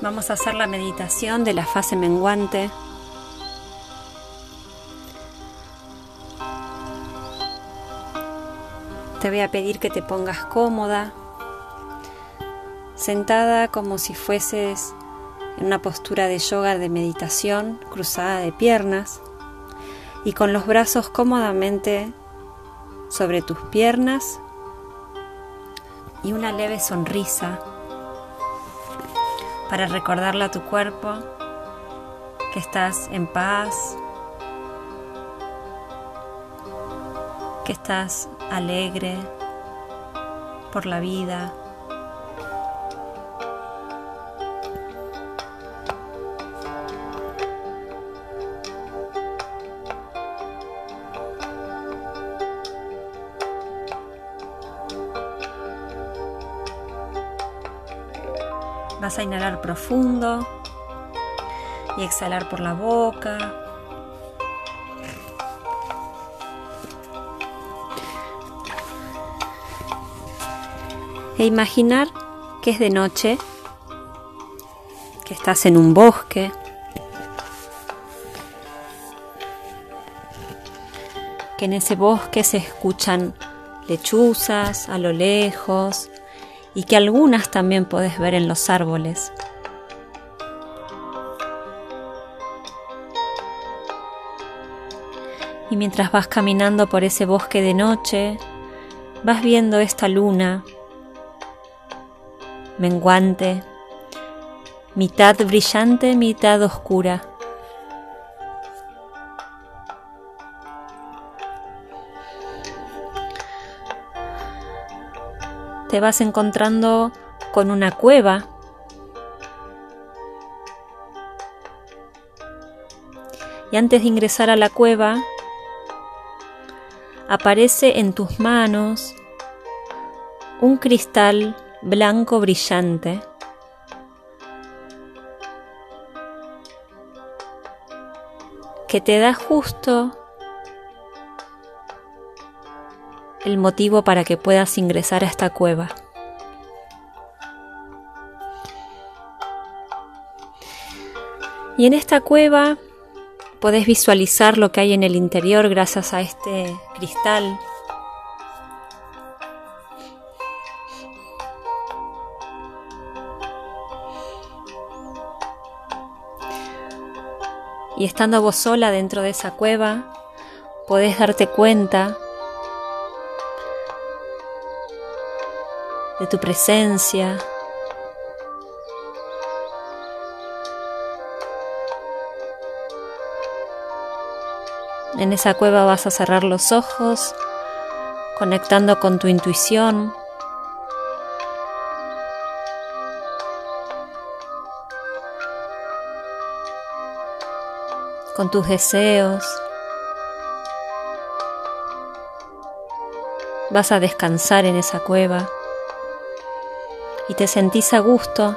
Vamos a hacer la meditación de la fase menguante. Te voy a pedir que te pongas cómoda, sentada como si fueses en una postura de yoga de meditación, cruzada de piernas y con los brazos cómodamente sobre tus piernas y una leve sonrisa para recordarle a tu cuerpo que estás en paz, que estás alegre por la vida. Vas a inhalar profundo y exhalar por la boca. E imaginar que es de noche, que estás en un bosque. Que en ese bosque se escuchan lechuzas a lo lejos, y que algunas también puedes ver en los árboles. Y mientras vas caminando por ese bosque de noche, vas viendo esta luna menguante, mitad brillante, mitad oscura. Te vas encontrando con una cueva. Y antes de ingresar a la cueva, aparece en tus manos un cristal blanco brillante. que te da justo el motivo para que puedas ingresar a esta cueva. Y en esta cueva podés visualizar lo que hay en el interior gracias a este cristal. Y estando vos sola dentro de esa cueva, podés darte cuenta de tu presencia. En esa cueva vas a cerrar los ojos, conectando con tu intuición. con tus deseos. Vas a descansar en esa cueva y te sentís a gusto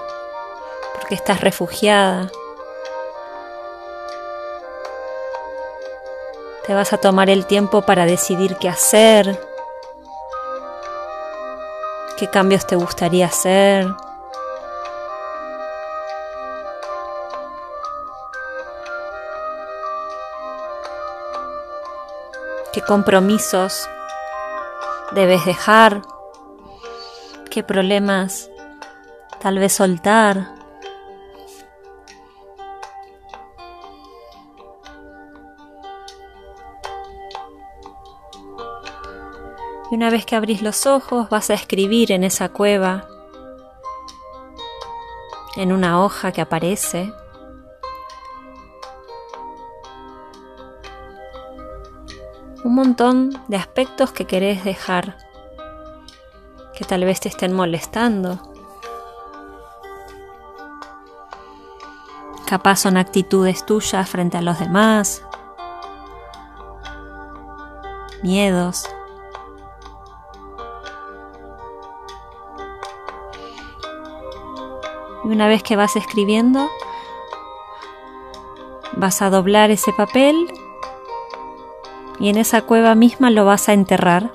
porque estás refugiada. Te vas a tomar el tiempo para decidir qué hacer, qué cambios te gustaría hacer. qué compromisos debes dejar, qué problemas tal vez soltar. Y una vez que abrís los ojos vas a escribir en esa cueva, en una hoja que aparece. Un montón de aspectos que querés dejar, que tal vez te estén molestando. Capaz son actitudes tuyas frente a los demás, miedos. Y una vez que vas escribiendo, vas a doblar ese papel y en esa cueva misma lo vas a enterrar.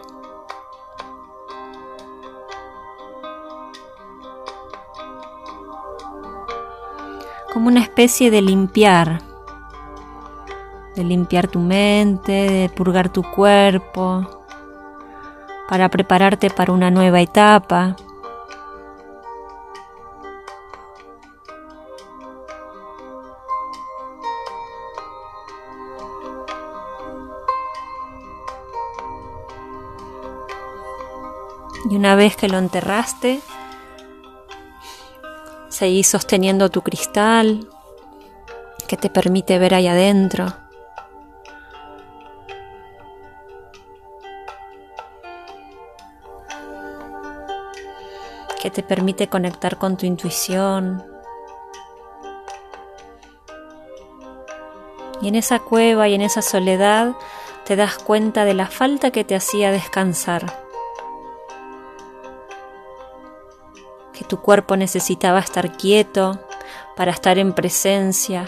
Como una especie de limpiar, de limpiar tu mente, de purgar tu cuerpo, para prepararte para una nueva etapa. Y una vez que lo enterraste, seguí sosteniendo tu cristal que te permite ver ahí adentro. que te permite conectar con tu intuición. Y en esa cueva y en esa soledad te das cuenta de la falta que te hacía descansar. Que tu cuerpo necesitaba estar quieto para estar en presencia.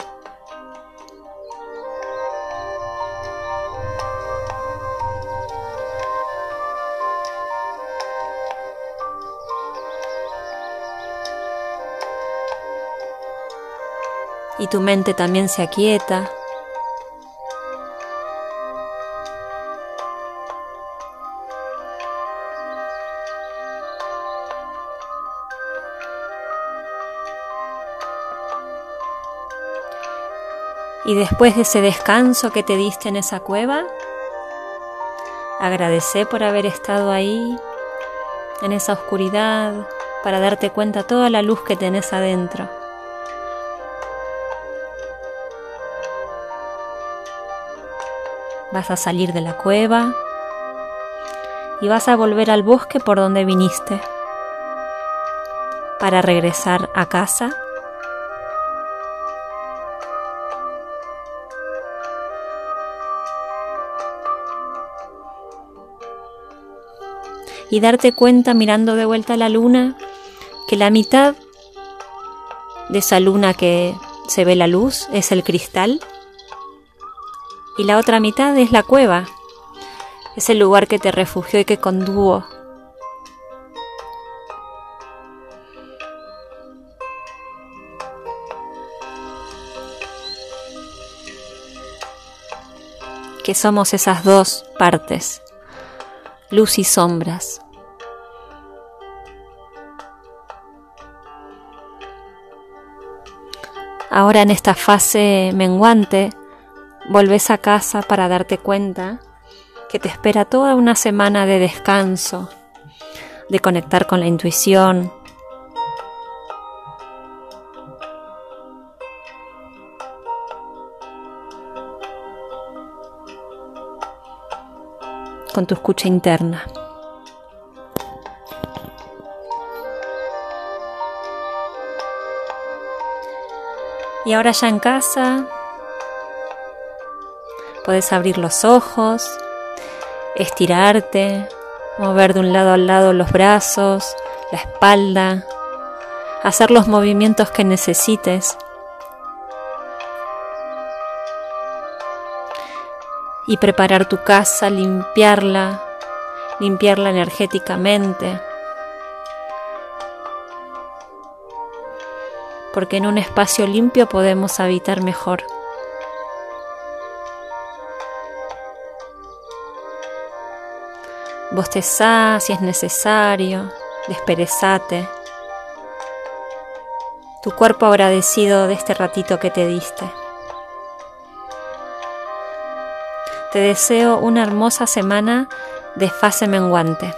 Y tu mente también se aquieta. Y después de ese descanso que te diste en esa cueva, agradece por haber estado ahí, en esa oscuridad, para darte cuenta toda la luz que tenés adentro. Vas a salir de la cueva y vas a volver al bosque por donde viniste para regresar a casa y darte cuenta mirando de vuelta a la luna que la mitad de esa luna que se ve la luz es el cristal y la otra mitad es la cueva, es el lugar que te refugió y que condujo. que somos esas dos partes luz y sombras. Ahora en esta fase menguante, volves a casa para darte cuenta que te espera toda una semana de descanso, de conectar con la intuición, con tu escucha interna. Y ahora ya en casa, puedes abrir los ojos, estirarte, mover de un lado al lado los brazos, la espalda, hacer los movimientos que necesites y preparar tu casa, limpiarla, limpiarla energéticamente. Porque en un espacio limpio podemos habitar mejor. Bostezá si es necesario, desperezate. Tu cuerpo agradecido de este ratito que te diste. Te deseo una hermosa semana de fase menguante.